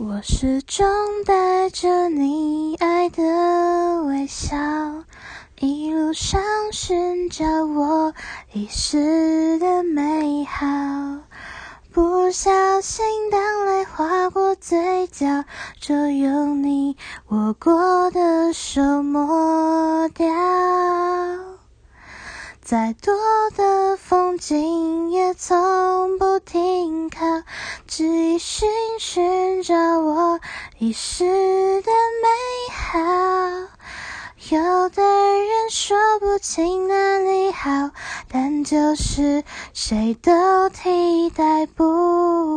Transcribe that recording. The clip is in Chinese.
我始终带着你爱的微笑，一路上寻找我遗失的美好。不小心，当泪划过嘴角，就用你握过的手抹掉。再多的风景也从不停，只一心寻找我遗失的美好。有的人说不清哪里好，但就是谁都替代不。